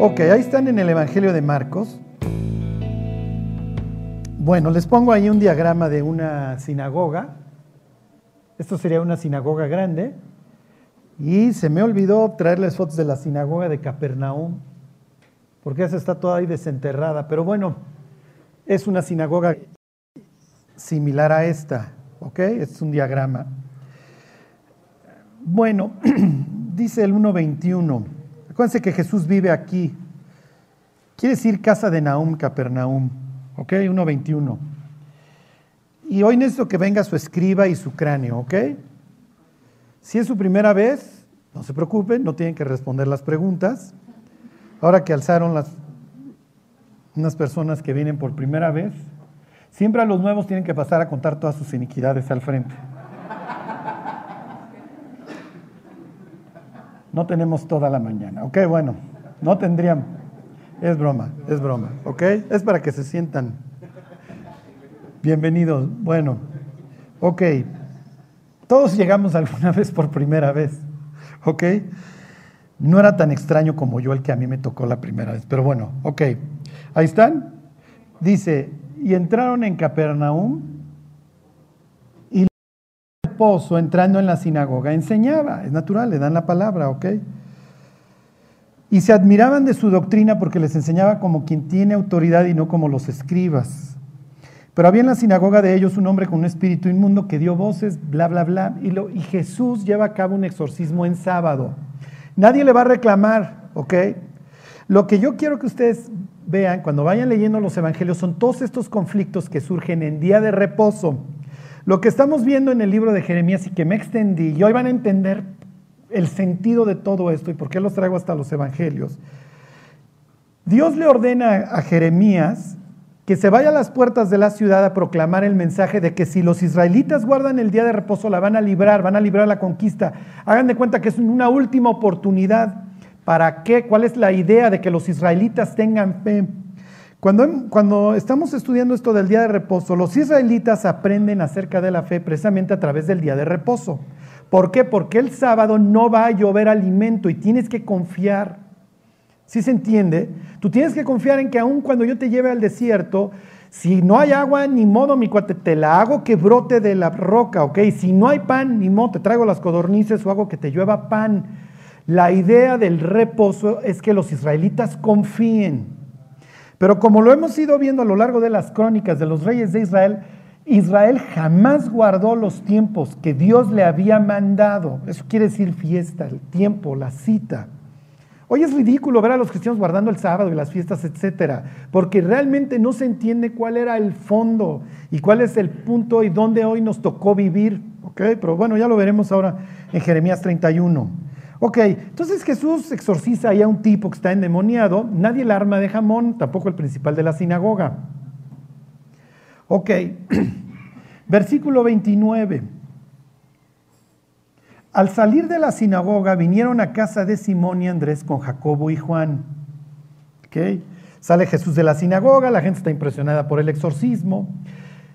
Ok, ahí están en el Evangelio de Marcos. Bueno, les pongo ahí un diagrama de una sinagoga. Esto sería una sinagoga grande. Y se me olvidó traerles fotos de la sinagoga de Capernaum, porque esa está toda ahí desenterrada. Pero bueno, es una sinagoga similar a esta, ¿ok? Es un diagrama. Bueno, dice el 1.21. Acuérdense que Jesús vive aquí. Quiere decir casa de Naum, Capernaum. ¿Ok? 1.21. Y hoy necesito que venga su escriba y su cráneo, ¿ok? Si es su primera vez, no se preocupen, no tienen que responder las preguntas. Ahora que alzaron las unas personas que vienen por primera vez, siempre a los nuevos tienen que pasar a contar todas sus iniquidades al frente. No tenemos toda la mañana, ¿ok? Bueno, no tendríamos. Es broma, es broma, ¿ok? Es para que se sientan bienvenidos. Bueno, ok. Todos llegamos alguna vez por primera vez, ¿ok? No era tan extraño como yo el que a mí me tocó la primera vez, pero bueno, ok. Ahí están. Dice, y entraron en Capernaum entrando en la sinagoga enseñaba, es natural, le dan la palabra, ¿ok? Y se admiraban de su doctrina porque les enseñaba como quien tiene autoridad y no como los escribas. Pero había en la sinagoga de ellos un hombre con un espíritu inmundo que dio voces, bla, bla, bla. Y, lo, y Jesús lleva a cabo un exorcismo en sábado. Nadie le va a reclamar, ¿ok? Lo que yo quiero que ustedes vean cuando vayan leyendo los evangelios son todos estos conflictos que surgen en día de reposo. Lo que estamos viendo en el libro de Jeremías y que me extendí, y hoy van a entender el sentido de todo esto y por qué los traigo hasta los evangelios. Dios le ordena a Jeremías que se vaya a las puertas de la ciudad a proclamar el mensaje de que si los israelitas guardan el día de reposo la van a librar, van a librar la conquista. Hagan de cuenta que es una última oportunidad. ¿Para qué? ¿Cuál es la idea de que los israelitas tengan fe? Cuando, cuando estamos estudiando esto del día de reposo, los israelitas aprenden acerca de la fe precisamente a través del día de reposo. ¿Por qué? Porque el sábado no va a llover alimento y tienes que confiar. ¿Sí se entiende? Tú tienes que confiar en que aun cuando yo te lleve al desierto, si no hay agua, ni modo, mi cuate, te la hago que brote de la roca, ¿ok? Si no hay pan, ni modo, te traigo las codornices o hago que te llueva pan. La idea del reposo es que los israelitas confíen. Pero como lo hemos ido viendo a lo largo de las crónicas de los reyes de Israel, Israel jamás guardó los tiempos que Dios le había mandado. Eso quiere decir fiesta, el tiempo, la cita. Hoy es ridículo ver a los cristianos guardando el sábado y las fiestas, etcétera, porque realmente no se entiende cuál era el fondo y cuál es el punto y dónde hoy nos tocó vivir. Pero bueno, ya lo veremos ahora en Jeremías 31. Ok, entonces Jesús exorciza a un tipo que está endemoniado, nadie la arma de jamón, tampoco el principal de la sinagoga. Ok, versículo 29. Al salir de la sinagoga vinieron a casa de Simón y Andrés con Jacobo y Juan. Ok, sale Jesús de la sinagoga, la gente está impresionada por el exorcismo.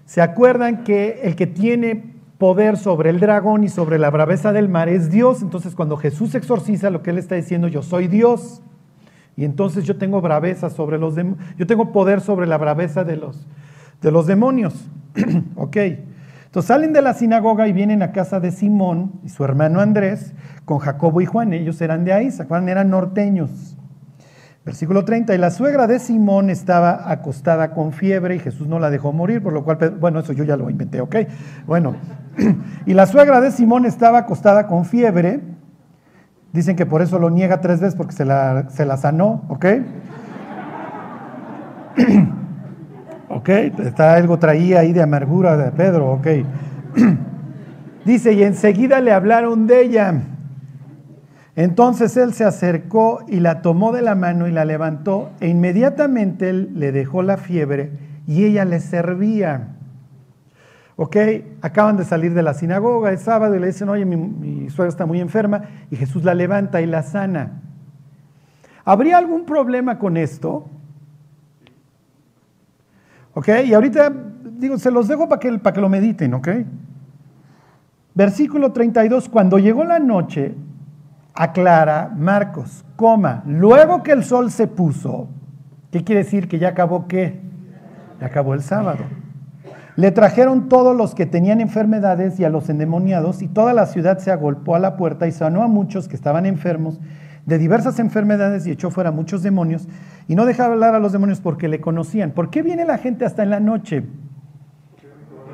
Se acuerdan que el que tiene poder sobre el dragón y sobre la braveza del mar es Dios. Entonces cuando Jesús exorciza lo que él está diciendo, yo soy Dios. Y entonces yo tengo braveza sobre los yo tengo poder sobre la braveza de los, de los demonios. ok. Entonces salen de la sinagoga y vienen a casa de Simón y su hermano Andrés con Jacobo y Juan. Ellos eran de ahí, ¿se acuerdan? Eran norteños. Versículo 30, y la suegra de Simón estaba acostada con fiebre y Jesús no la dejó morir, por lo cual, bueno, eso yo ya lo inventé, ¿ok? Bueno, y la suegra de Simón estaba acostada con fiebre, dicen que por eso lo niega tres veces porque se la, se la sanó, ¿ok? ¿Ok? Está algo traía ahí de amargura de Pedro, ¿ok? Dice, y enseguida le hablaron de ella. Entonces él se acercó y la tomó de la mano y la levantó, e inmediatamente él le dejó la fiebre y ella le servía. ¿Ok? Acaban de salir de la sinagoga, es sábado, y le dicen, oye, mi, suegra está muy enferma, y Jesús la levanta y la sana. ¿Habría algún problema con esto? ¿Ok? Y ahorita, digo, se los dejo para que, para que lo mediten, ¿ok? Versículo 32, cuando llegó la noche, aclara Marcos, coma, luego que el sol se puso, ¿qué quiere decir? Que ya acabó qué? Ya acabó el sábado. Le trajeron todos los que tenían enfermedades y a los endemoniados, y toda la ciudad se agolpó a la puerta y sanó a muchos que estaban enfermos de diversas enfermedades y echó fuera muchos demonios, y no dejaba hablar a los demonios porque le conocían. ¿Por qué viene la gente hasta en la noche?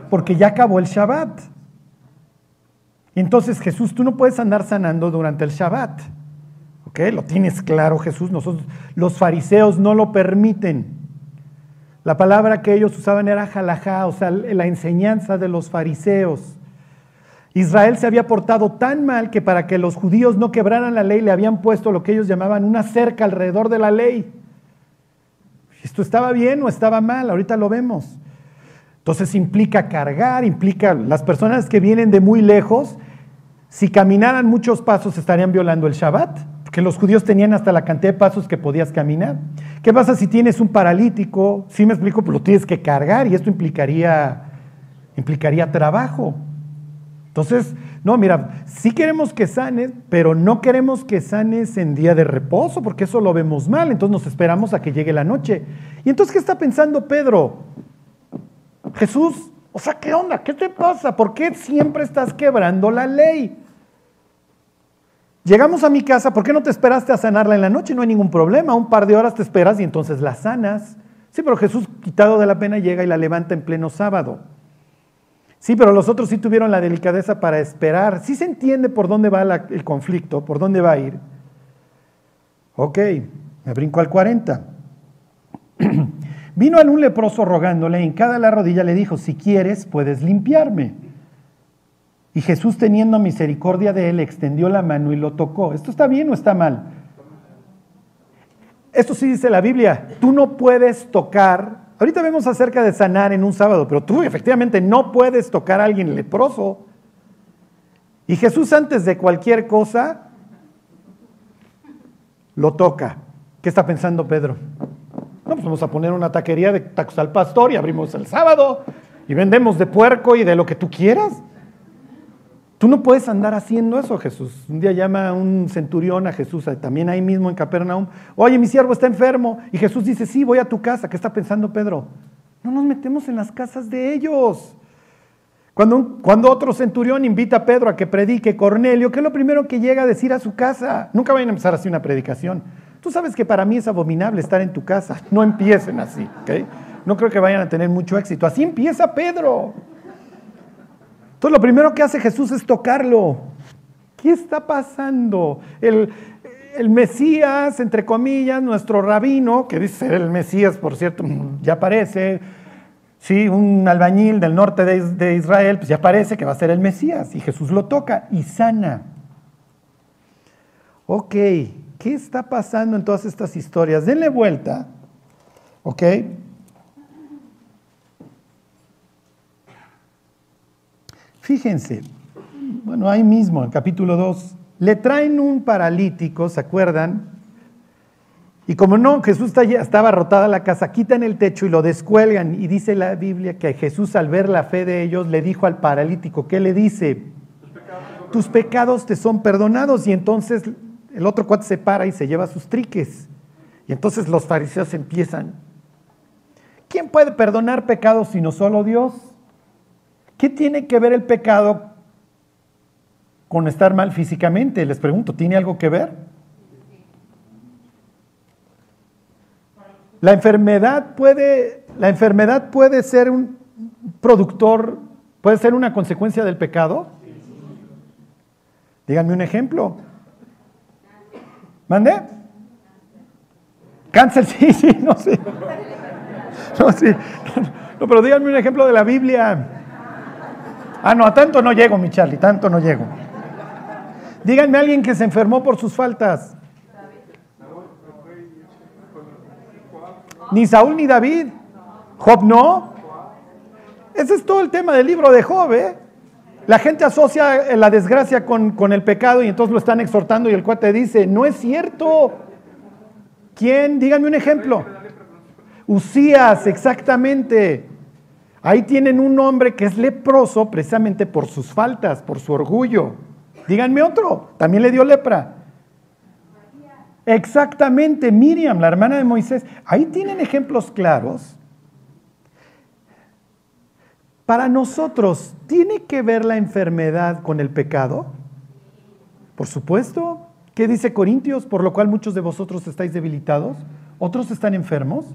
Porque ya acabó el Shabbat. Entonces Jesús, tú no puedes andar sanando durante el Shabbat. ¿Ok? Lo tienes claro Jesús. Nosotros, los fariseos no lo permiten. La palabra que ellos usaban era jalajá, o sea, la enseñanza de los fariseos. Israel se había portado tan mal que para que los judíos no quebraran la ley le habían puesto lo que ellos llamaban una cerca alrededor de la ley. ¿Esto estaba bien o estaba mal? Ahorita lo vemos. Entonces implica cargar, implica las personas que vienen de muy lejos, si caminaran muchos pasos estarían violando el Shabbat, porque los judíos tenían hasta la cantidad de pasos que podías caminar. ¿Qué pasa si tienes un paralítico? Si me explico, pues lo tienes que cargar y esto implicaría, implicaría trabajo. Entonces, no, mira, sí queremos que sanes, pero no queremos que sanes en día de reposo, porque eso lo vemos mal, entonces nos esperamos a que llegue la noche. ¿Y entonces qué está pensando Pedro? Jesús, o sea, ¿qué onda? ¿Qué te pasa? ¿Por qué siempre estás quebrando la ley? Llegamos a mi casa, ¿por qué no te esperaste a sanarla en la noche? No hay ningún problema, un par de horas te esperas y entonces la sanas. Sí, pero Jesús, quitado de la pena, llega y la levanta en pleno sábado. Sí, pero los otros sí tuvieron la delicadeza para esperar. Sí se entiende por dónde va el conflicto, por dónde va a ir. Ok, me brinco al 40. Vino a un leproso rogándole, en cada la rodilla le dijo, si quieres, puedes limpiarme. Y Jesús, teniendo misericordia de él, extendió la mano y lo tocó. ¿Esto está bien o está mal? Esto sí dice la Biblia. Tú no puedes tocar. Ahorita vemos acerca de sanar en un sábado, pero tú efectivamente no puedes tocar a alguien leproso. Y Jesús antes de cualquier cosa lo toca. ¿Qué está pensando Pedro? Pues vamos a poner una taquería de tacos al pastor y abrimos el sábado y vendemos de puerco y de lo que tú quieras. Tú no puedes andar haciendo eso, Jesús. Un día llama un centurión a Jesús, también ahí mismo en Capernaum. Oye, mi siervo está enfermo. Y Jesús dice, sí, voy a tu casa. ¿Qué está pensando Pedro? No nos metemos en las casas de ellos. Cuando, cuando otro centurión invita a Pedro a que predique Cornelio, ¿qué es lo primero que llega a decir a su casa? Nunca vayan a empezar así una predicación. Tú sabes que para mí es abominable estar en tu casa. No empiecen así. No creo que vayan a tener mucho éxito. Así empieza Pedro. Entonces lo primero que hace Jesús es tocarlo. ¿Qué está pasando? El, Mesías, entre comillas, nuestro rabino, que dice ser el Mesías, por cierto, ya parece, sí, un albañil del norte de, de Israel, pues ya parece que va a ser el Mesías. Y Jesús lo toca y sana. Ok, ¿Qué está pasando en todas estas historias? Denle vuelta, ¿ok? Fíjense, bueno, ahí mismo, en capítulo 2, le traen un paralítico, ¿se acuerdan? Y como no, Jesús estaba rotada la casa, quitan el techo y lo descuelgan. Y dice la Biblia que Jesús al ver la fe de ellos le dijo al paralítico, ¿qué le dice? Tus pecados te son perdonados. Y entonces el otro cuate se para y se lleva sus triques. Y entonces los fariseos empiezan. ¿Quién puede perdonar pecados sino solo Dios? ¿Qué tiene que ver el pecado con estar mal físicamente? Les pregunto, ¿tiene algo que ver? La enfermedad puede, la enfermedad puede ser un productor, puede ser una consecuencia del pecado. Díganme un ejemplo. ¿Mande? Cáncer, sí, sí, no sé. No, sí. No, pero díganme un ejemplo de la Biblia. Ah, no, a tanto no llego, mi Charlie, tanto no llego. Díganme a alguien que se enfermó por sus faltas. Ni Saúl ni David. Job no. Ese es todo el tema del libro de Job, ¿eh? La gente asocia la desgracia con, el pecado y entonces lo están exhortando y el cuate dice, no es cierto. ¿Quién? Díganme un ejemplo. Usías, exactamente. Ahí tienen un hombre que es leproso precisamente por sus faltas, por su orgullo. Díganme otro, también le dio lepra. Exactamente, Miriam, la hermana de Moisés. Ahí tienen ejemplos claros. Para nosotros, ¿tiene que ver la enfermedad con el pecado? Por supuesto. ¿Qué dice Corintios? Por lo cual muchos de vosotros estáis debilitados, otros están enfermos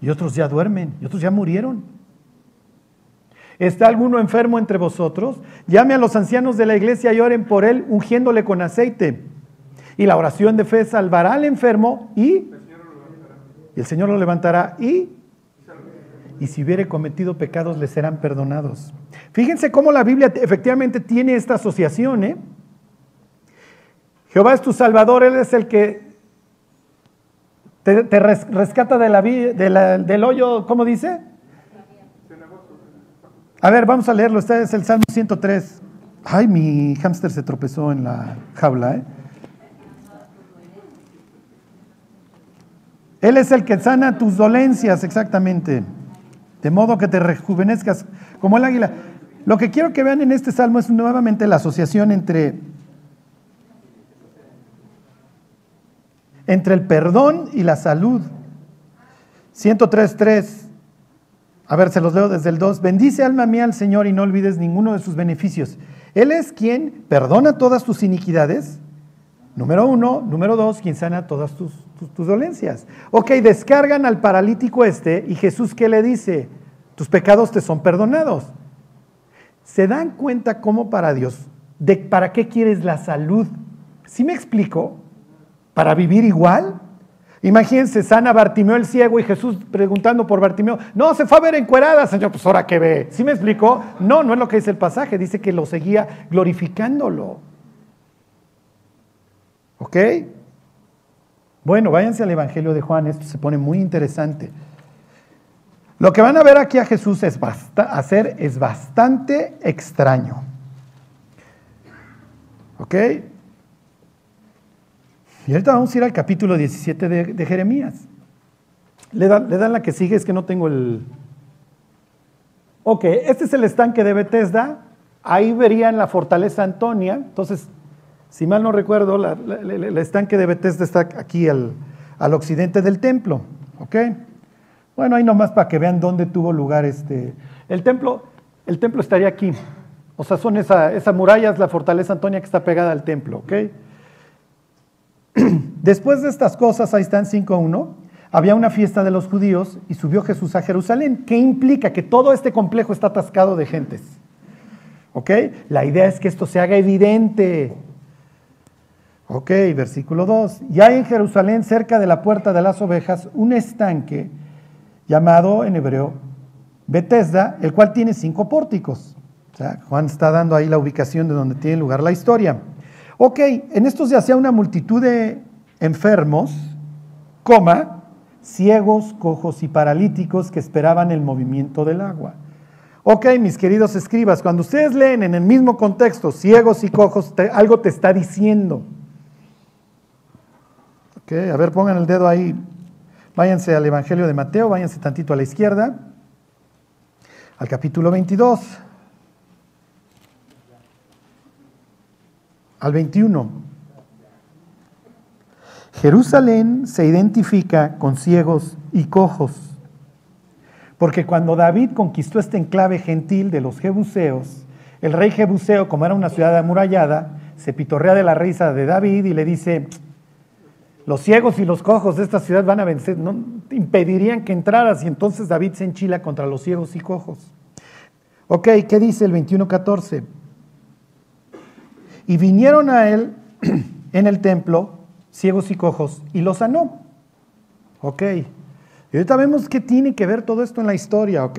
y otros ya duermen y otros ya murieron. ¿Está alguno enfermo entre vosotros? Llame a los ancianos de la iglesia y oren por él, ungiéndole con aceite. Y la oración de fe salvará al enfermo y, y el Señor lo levantará y, y si hubiere cometido pecados le serán perdonados. Fíjense cómo la Biblia efectivamente tiene esta asociación. ¿eh? Jehová es tu salvador, Él es el que te, rescata de la, del hoyo, ¿cómo dice? A ver, vamos a leerlo. Este es el Salmo 103. Ay, mi hámster se tropezó en la jaula. ¿eh? Él es el que sana tus dolencias, exactamente. De modo que te rejuvenezcas como el águila. Lo que quiero que vean en este salmo es nuevamente la asociación entre, entre el perdón y la salud. 103.3. A ver, se los leo desde el 2. Bendice alma mía al Señor y no olvides ninguno de sus beneficios. Él es quien perdona todas tus iniquidades. Número uno. Número dos, quien sana todas tus, tus, dolencias. Ok, descargan al paralítico este y Jesús ¿qué le dice? Tus pecados te son perdonados. ¿Se dan cuenta cómo para Dios, de para qué quieres la salud? ¿Sí me explico? ¿Para vivir igual? Imagínense, sana Bartimeo el ciego y Jesús preguntando por Bartimeo. No, se fue a ver encuerada, Señor, pues ahora que ve. ¿Sí me explicó? No, no es lo que dice el pasaje, dice que lo seguía glorificándolo. ¿Ok? Bueno, váyanse al Evangelio de Juan, esto se pone muy interesante. Lo que van a ver aquí a Jesús es hacer es bastante extraño. ¿Ok? Y ahorita vamos a ir al capítulo 17 de, Jeremías. Le dan, le dan la que sigue, es que no tengo el... Ok, este es el estanque de Bethesda. Ahí verían la fortaleza Antonia. Entonces, si mal no recuerdo, el estanque de Bethesda está aquí al, occidente del templo. ¿Ok? Bueno, ahí nomás para que vean dónde tuvo lugar este. El templo, el templo estaría aquí. O sea, son esa, esa muralla, es la fortaleza Antonia que está pegada al templo. ¿Ok? Después de estas cosas, ahí están 5.1, había una fiesta de los judíos y subió Jesús a Jerusalén. ¿Qué implica? Que todo este complejo está atascado de gentes. ¿Ok? La idea es que esto se haga evidente. Ok, versículo 2. Y hay en Jerusalén, cerca de la puerta de las ovejas, un estanque llamado en hebreo Bethesda, el cual tiene cinco pórticos. O sea, Juan está dando ahí la ubicación de donde tiene lugar la historia. Ok, en estos se hacía una multitud de enfermos, coma, ciegos, cojos y paralíticos que esperaban el movimiento del agua. Ok, mis queridos escribas, cuando ustedes leen en el mismo contexto ciegos y cojos, algo te está diciendo. A ver, pongan el dedo ahí. Váyanse al Evangelio de Mateo, váyanse tantito a la izquierda, al capítulo 22. al 21. Jerusalén se identifica con ciegos y cojos, porque cuando David conquistó este enclave gentil de los jebuseos, el rey jebuseo, como era una ciudad amurallada, se pitorrea de la risa de David y le dice, los ciegos y los cojos de esta ciudad van a vencer, no impedirían que entraras y entonces David se enchila contra los ciegos y cojos. Ok, ¿qué dice el 21.14? Y vinieron a él en el templo, ciegos y cojos, y los sanó. Ok. Y ahorita vemos qué tiene que ver todo esto en la historia, ok.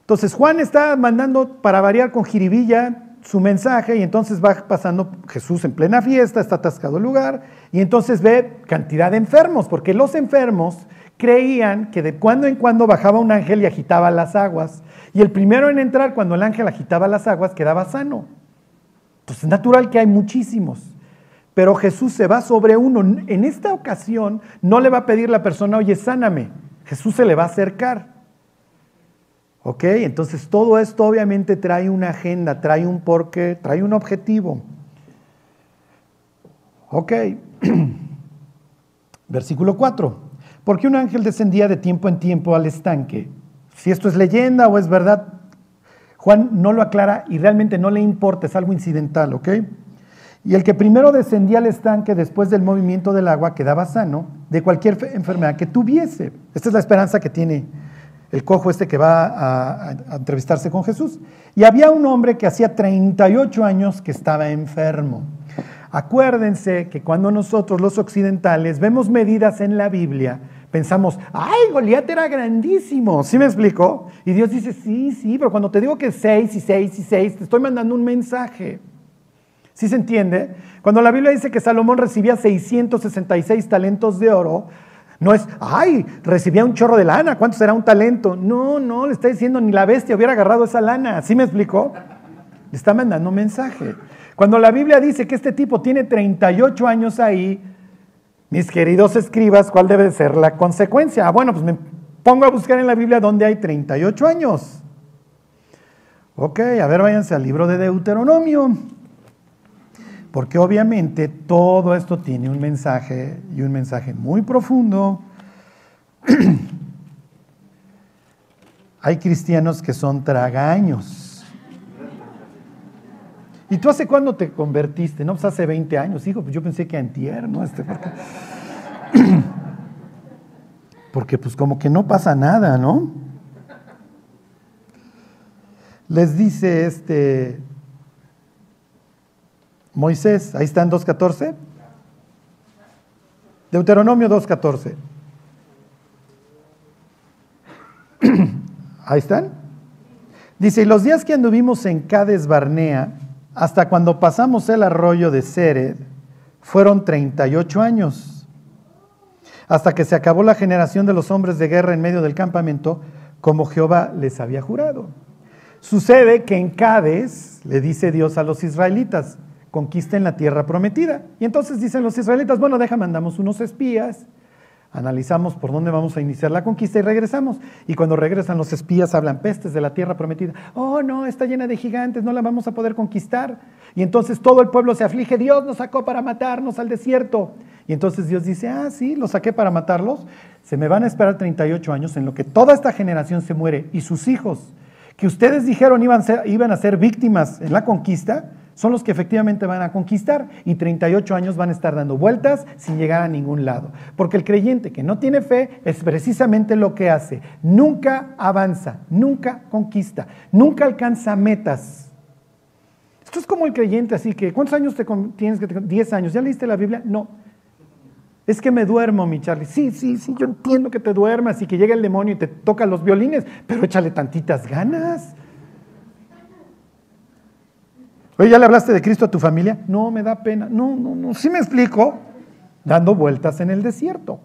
Entonces Juan está mandando para variar con jiribilla su mensaje y entonces va pasando Jesús en plena fiesta, está atascado el lugar y entonces ve cantidad de enfermos, porque los enfermos creían que de cuando en cuando bajaba un ángel y agitaba las aguas y el primero en entrar cuando el ángel agitaba las aguas quedaba sano. Entonces es natural que hay muchísimos. Pero Jesús se va sobre uno. En esta ocasión no le va a pedir la persona, oye, sáname. Jesús se le va a acercar. ¿Ok? Entonces todo esto obviamente trae una agenda, trae un porqué, trae un objetivo. ¿Ok? Versículo 4. Porque un ángel descendía de tiempo en tiempo al estanque. Si esto es leyenda o es verdad, Juan no lo aclara y realmente no le importa, es algo incidental, ¿ok? Y el que primero descendía al estanque después del movimiento del agua quedaba sano de cualquier enfermedad que tuviese. Esta es la esperanza que tiene el cojo este que va a, entrevistarse con Jesús. Y había un hombre que hacía 38 años que estaba enfermo. Acuérdense que cuando nosotros los occidentales vemos medidas en la Biblia, pensamos, ay, Goliat era grandísimo, ¿sí me explico? Y Dios dice, sí, sí, pero cuando te digo que 6 y 6 y 6, te estoy mandando un mensaje. ¿Sí se entiende? Cuando la Biblia dice que Salomón recibía 666 talentos de oro, no es, ay, recibía un chorro de lana, ¿cuánto será un talento? No, no, le está diciendo, ni la bestia hubiera agarrado esa lana, ¿sí me explicó? Le está mandando un mensaje. Cuando la Biblia dice que este tipo tiene 38 años ahí, mis queridos escribas, ¿cuál debe ser la consecuencia? Ah, bueno, pues me pongo a buscar en la Biblia dónde hay 38 años. Ok, a ver, váyanse al libro de Deuteronomio. Porque obviamente todo esto tiene un mensaje y un mensaje muy profundo. hay cristianos que son tragaños. ¿Y tú hace cuándo te convertiste? No, pues hace 20 años, hijo, pues yo pensé que antier, ¿no? Este, porque, porque pues como que no pasa nada, ¿no? Les dice este Moisés, ahí está en 2.14. Deuteronomio 2.14. Ahí están. Dice, y los días que anduvimos en Cades Barnea, hasta cuando pasamos el arroyo de Sered, fueron 38 años, hasta que se acabó la generación de los hombres de guerra en medio del campamento, como Jehová les había jurado. Sucede que en Cades le dice Dios a los israelitas, conquisten la tierra prometida. Y entonces dicen los israelitas, bueno, deja, mandamos unos espías, analizamos por dónde vamos a iniciar la conquista y regresamos. Y cuando regresan los espías hablan pestes de la tierra prometida. Oh, no, está llena de gigantes, no la vamos a poder conquistar. Y entonces todo el pueblo se aflige, Dios nos sacó para matarnos al desierto. Y entonces Dios dice, ah, sí, los saqué para matarlos. Se me van a esperar 38 años en lo que toda esta generación se muere y sus hijos, que ustedes dijeron iban, iban a ser víctimas en la conquista, son los que efectivamente van a conquistar y 38 años van a estar dando vueltas sin llegar a ningún lado. Porque el creyente que no tiene fe es precisamente lo que hace. Nunca avanza, nunca conquista, nunca alcanza metas. Esto es como el creyente, así que, ¿cuántos años te tienes que 10 años? ¿Ya leíste la Biblia? No. Es que me duermo, mi Charlie. Sí, sí, sí, yo entiendo que te duermas y que llega el demonio y te toca los violines, pero échale tantitas ganas. Oye, ¿ya le hablaste de Cristo a tu familia? No, me da pena. No, no, no. Sí me explico. Dando vueltas en el desierto.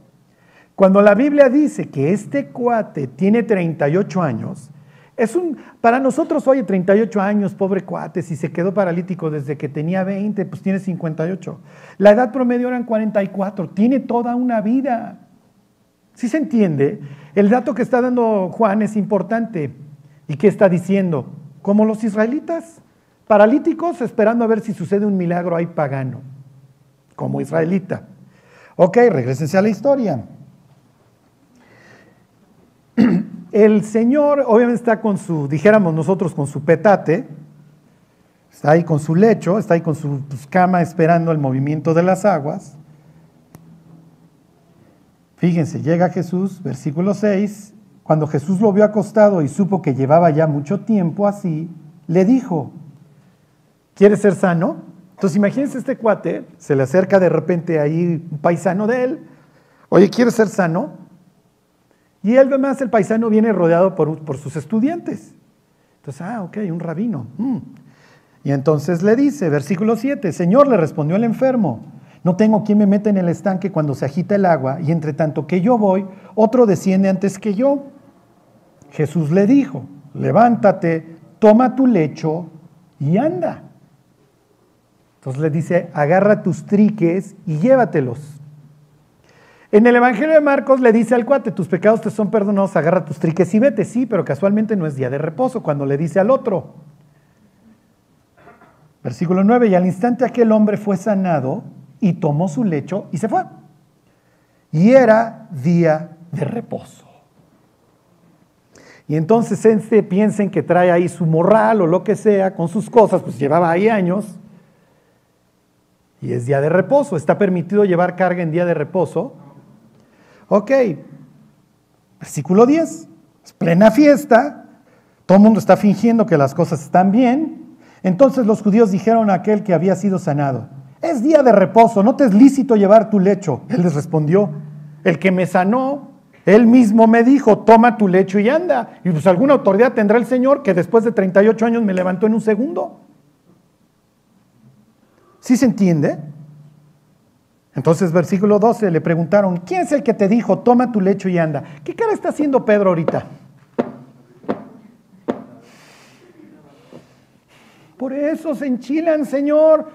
Cuando la Biblia dice que este cuate tiene 38 años, es un, para nosotros, oye, 38 años, pobre cuate, si se quedó paralítico desde que tenía 20, pues tiene 58. La edad promedio eran 44, tiene toda una vida. ¿Sí se entiende? El dato que está dando Juan es importante. ¿Y qué está diciendo? Como los israelitas. Paralíticos esperando a ver si sucede un milagro ahí pagano, como israelita. Ok, regresense a la historia. El Señor obviamente está con su, dijéramos nosotros, con su petate, está ahí con su lecho, está ahí con su pues, cama esperando el movimiento de las aguas. Fíjense, llega Jesús, versículo 6, cuando Jesús lo vio acostado y supo que llevaba ya mucho tiempo así, le dijo, quiere ser sano. Entonces imagínense este cuate, se le acerca de repente ahí un paisano de él, oye, ¿quiere ser sano? Y él además el paisano viene rodeado por, sus estudiantes. Entonces, ah, ok, un rabino. Mm. Y entonces le dice, versículo 7, Señor, le respondió el enfermo, no tengo quien me meta en el estanque cuando se agita el agua, y entre tanto que yo voy, otro desciende antes que yo. Jesús le dijo, levántate, toma tu lecho y anda. Entonces le dice, agarra tus triques y llévatelos. En el Evangelio de Marcos le dice al cuate, tus pecados te son perdonados, agarra tus triques y vete. Sí, pero casualmente no es día de reposo cuando le dice al otro. Versículo 9, y al instante aquel hombre fue sanado y tomó su lecho y se fue. y era día de reposo. Y entonces este piensen que trae ahí su morral o lo que sea con sus cosas, pues llevaba ahí años. Y es día de reposo. ¿Está permitido llevar carga en día de reposo? Ok. Versículo 10. Es plena fiesta. Todo el mundo está fingiendo que las cosas están bien. Entonces los judíos dijeron a aquel que había sido sanado, es día de reposo, no te es lícito llevar tu lecho. Él les respondió, el que me sanó él mismo me dijo, toma tu lecho y anda. Y pues alguna autoridad tendrá el Señor que después de 38 años me levantó en un segundo. ¿Sí se entiende? Entonces, versículo 12, le preguntaron, ¿quién es el que te dijo, toma tu lecho y anda? ¿Qué cara está haciendo Pedro ahorita? Por eso se enchilan, Señor.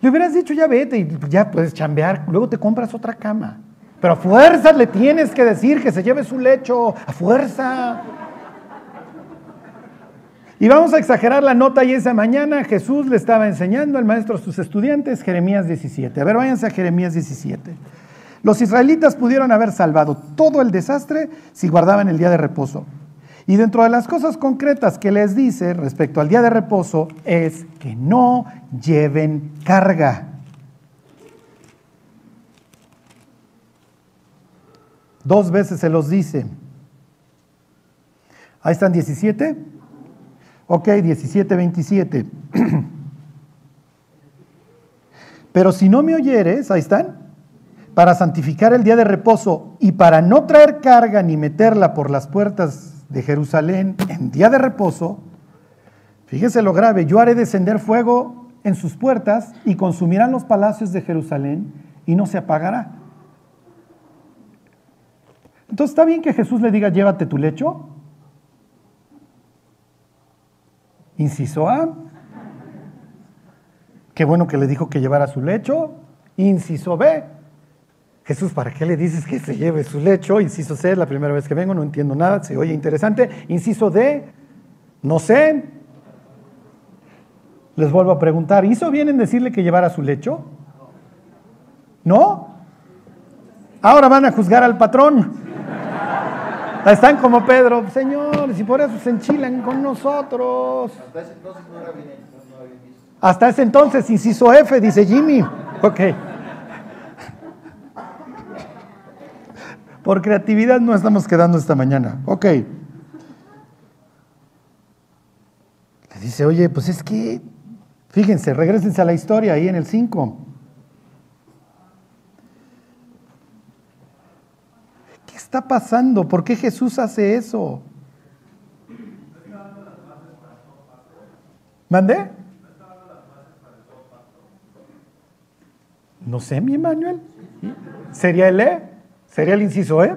Le hubieras dicho, ya vete y ya puedes chambear, luego te compras otra cama. Pero a fuerza le tienes que decir que se lleve su lecho, a fuerza. Y vamos a exagerar la nota y esa mañana Jesús le estaba enseñando al maestro a sus estudiantes Jeremías 17. A ver, váyanse a Jeremías 17. Los israelitas pudieron haber salvado todo el desastre si guardaban el día de reposo. Y dentro de las cosas concretas que les dice respecto al día de reposo es que no lleven carga. Dos veces se los dice. Ahí están 17. Ok, 17, 27. Pero si no me oyeres, ahí están, para santificar el día de reposo y para no traer carga ni meterla por las puertas de Jerusalén en día de reposo, fíjese lo grave, yo haré descender fuego en sus puertas y consumirán los palacios de Jerusalén y no se apagará. Entonces, ¿está bien que Jesús le diga, llévate tu lecho? Inciso A. Qué bueno que le dijo que llevara su lecho. Inciso B. Jesús, ¿para qué le dices que se lleve su lecho? Inciso C, es la primera vez que vengo, no entiendo nada, se oye interesante. Inciso D, no sé. Les vuelvo a preguntar, ¿hizo bien en decirle que llevara su lecho? ¿No? Ahora van a juzgar al patrón. Están como Pedro, señores, y por eso se enchilan con nosotros. Hasta ese entonces no era bien, Hasta ese entonces, inciso F, dice Jimmy. Ok. Por creatividad no estamos quedando esta mañana. Ok. Le dice, oye, pues es que, fíjense, regresense a la historia ahí en el 5. Está pasando? ¿Por qué Jesús hace eso? ¿Mandé? No sé, mi Emanuel. ¿Sería el E? ¿Sería el inciso E?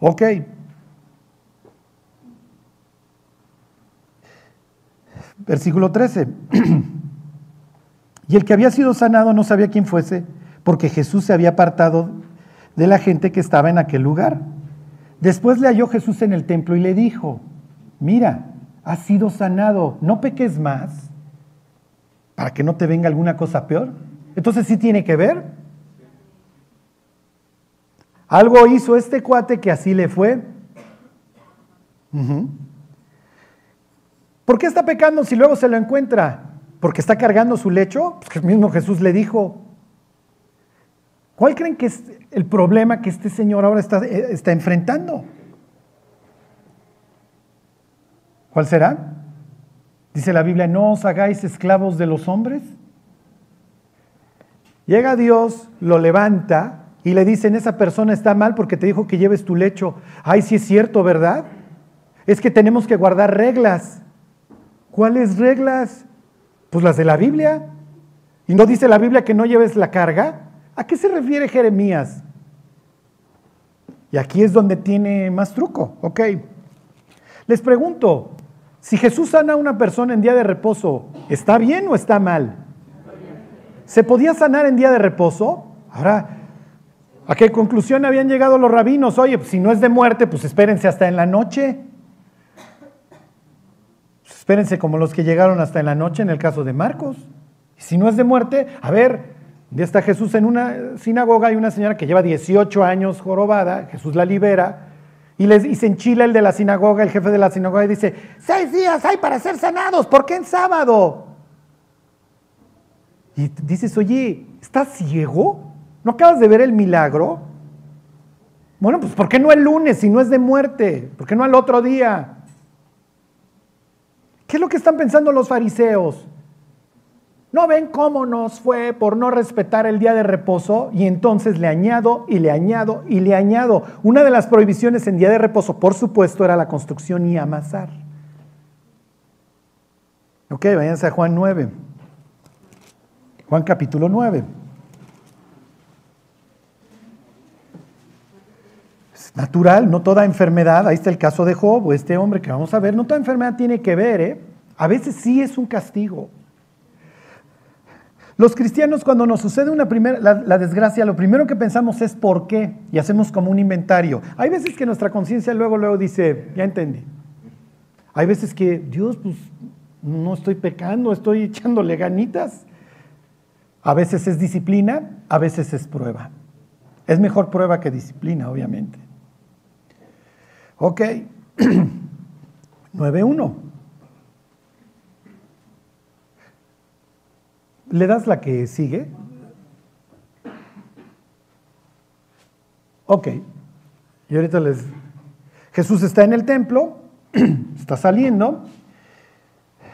Ok. Versículo 13. y el que había sido sanado no sabía quién fuese porque Jesús se había apartado de la gente que estaba en aquel lugar. Después le halló Jesús en el templo y le dijo, mira, has sido sanado, no peques más para que no te venga alguna cosa peor. Entonces sí tiene que ver. Algo hizo este cuate que así le fue. ¿Por qué está pecando si luego se lo encuentra? ¿Porque está cargando su lecho? Pues el mismo Jesús le dijo, ¿Cuál creen que es el problema que este señor ahora está, eh, está enfrentando? ¿Cuál será? Dice la Biblia, no os hagáis esclavos de los hombres. Llega Dios, lo levanta y le dicen, esa persona está mal porque te dijo que lleves tu lecho. Ay, sí es cierto, ¿verdad? Es que tenemos que guardar reglas. ¿Cuáles reglas? Pues las de la Biblia. ¿Y no dice la Biblia que no lleves la carga? ¿A qué se refiere Jeremías? Y aquí es donde tiene más truco, ¿ok? Les pregunto, si Jesús sana a una persona en día de reposo, ¿está bien o está mal? ¿Se podía sanar en día de reposo? Ahora, ¿a qué conclusión habían llegado los rabinos? Oye, pues si no es de muerte, pues espérense hasta en la noche. Pues espérense como los que llegaron hasta en la noche en el caso de Marcos. Si no es de muerte, a ver, ya está Jesús en una sinagoga, hay una señora que lleva 18 años jorobada, Jesús la libera, y, les, y se enchila el de la sinagoga, el jefe de la sinagoga, y dice, seis días hay para ser sanados, ¿por qué en sábado? Y dices, oye, ¿estás ciego? ¿No acabas de ver el milagro? Bueno, pues ¿por qué no el lunes si no es de muerte? ¿Por qué no al otro día? ¿Qué es lo que están pensando los fariseos? ¿No ven cómo nos fue por no respetar el día de reposo? Y entonces le añado y le añado y le añado. Una de las prohibiciones en día de reposo, por supuesto, era la construcción y amasar. Ok, váyanse a Juan 9. Juan capítulo 9. Es natural, no toda enfermedad, ahí está el caso de Job o este hombre que vamos a ver, no toda enfermedad tiene que ver, ¿eh? A veces sí es un castigo. Los cristianos cuando nos sucede una primera, la, desgracia, lo primero que pensamos es por qué y hacemos como un inventario. Hay veces que nuestra conciencia luego, luego dice, ya entendí. Hay veces que, Dios, pues no estoy pecando, estoy echándole ganitas. A veces es disciplina, a veces es prueba. Es mejor prueba que disciplina, obviamente. Ok, 9.1. ¿Le das la que sigue? Ok. Y ahorita les... Jesús está en el templo, está saliendo,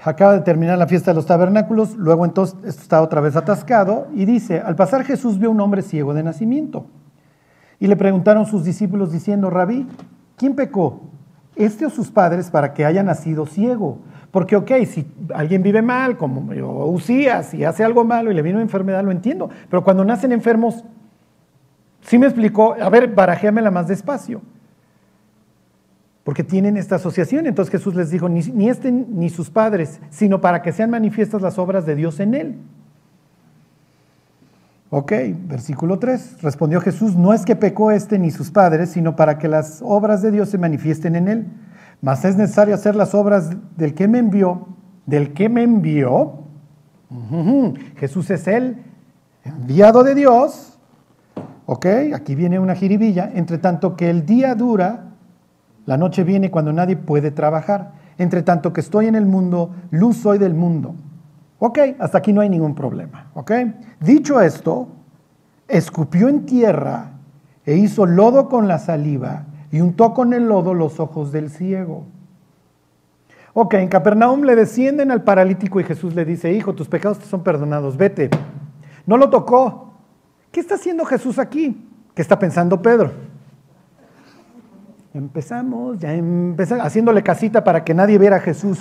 acaba de terminar la fiesta de los tabernáculos, luego entonces está otra vez atascado y dice, al pasar Jesús vio un hombre ciego de nacimiento. Y le preguntaron sus discípulos diciendo, rabí, ¿quién pecó? ¿Este o sus padres para que haya nacido ciego? Porque, ok, si alguien vive mal, como Usías, si hace algo malo y le viene una enfermedad, lo entiendo. Pero cuando nacen enfermos, sí me explicó, a ver, barajéamela más despacio. Porque tienen esta asociación. Entonces Jesús les dijo, ni, ni este ni sus padres, sino para que sean manifiestas las obras de Dios en él. Ok, versículo 3. Respondió Jesús, no es que pecó este ni sus padres, sino para que las obras de Dios se manifiesten en él. Mas es necesario hacer las obras del que me envió, del que me envió. Jesús es el enviado de Dios. Ok, aquí viene una jiribilla. Entre tanto que el día dura, la noche viene cuando nadie puede trabajar. Entre tanto que estoy en el mundo, luz soy del mundo. Ok, hasta aquí no hay ningún problema. Ok, dicho esto, escupió en tierra e hizo lodo con la saliva y untó con el lodo los ojos del ciego. Ok, en Capernaum le descienden al paralítico y Jesús le dice, hijo, tus pecados te son perdonados, vete. No lo tocó. ¿Qué está haciendo Jesús aquí? ¿Qué está pensando Pedro? Empezamos, ya empezamos, haciéndole casita para que nadie viera a Jesús.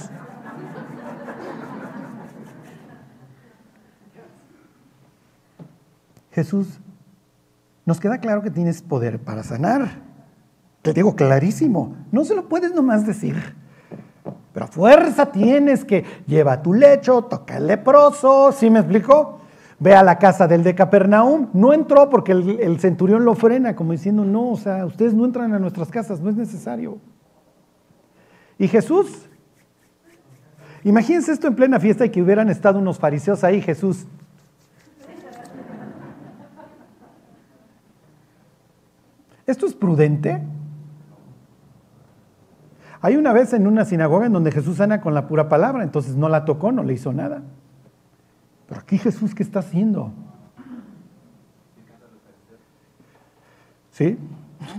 Jesús, nos queda claro que tienes poder para sanar. Te digo clarísimo, no se lo puedes nomás decir. Pero fuerza tienes que lleva tu lecho, toca el leproso, ¿sí me explico? Ve a la casa del de Capernaum. No entró porque el, el, centurión lo frena, como diciendo, no, o sea, ustedes no entran a nuestras casas, no es necesario. Y Jesús, imagínense esto en plena fiesta y que hubieran estado unos fariseos ahí, Jesús. ¿Esto es prudente? Hay una vez en una sinagoga en donde Jesús sana con la pura palabra, entonces no la tocó, no le hizo nada. Pero aquí Jesús, ¿qué está haciendo? ¿Sí?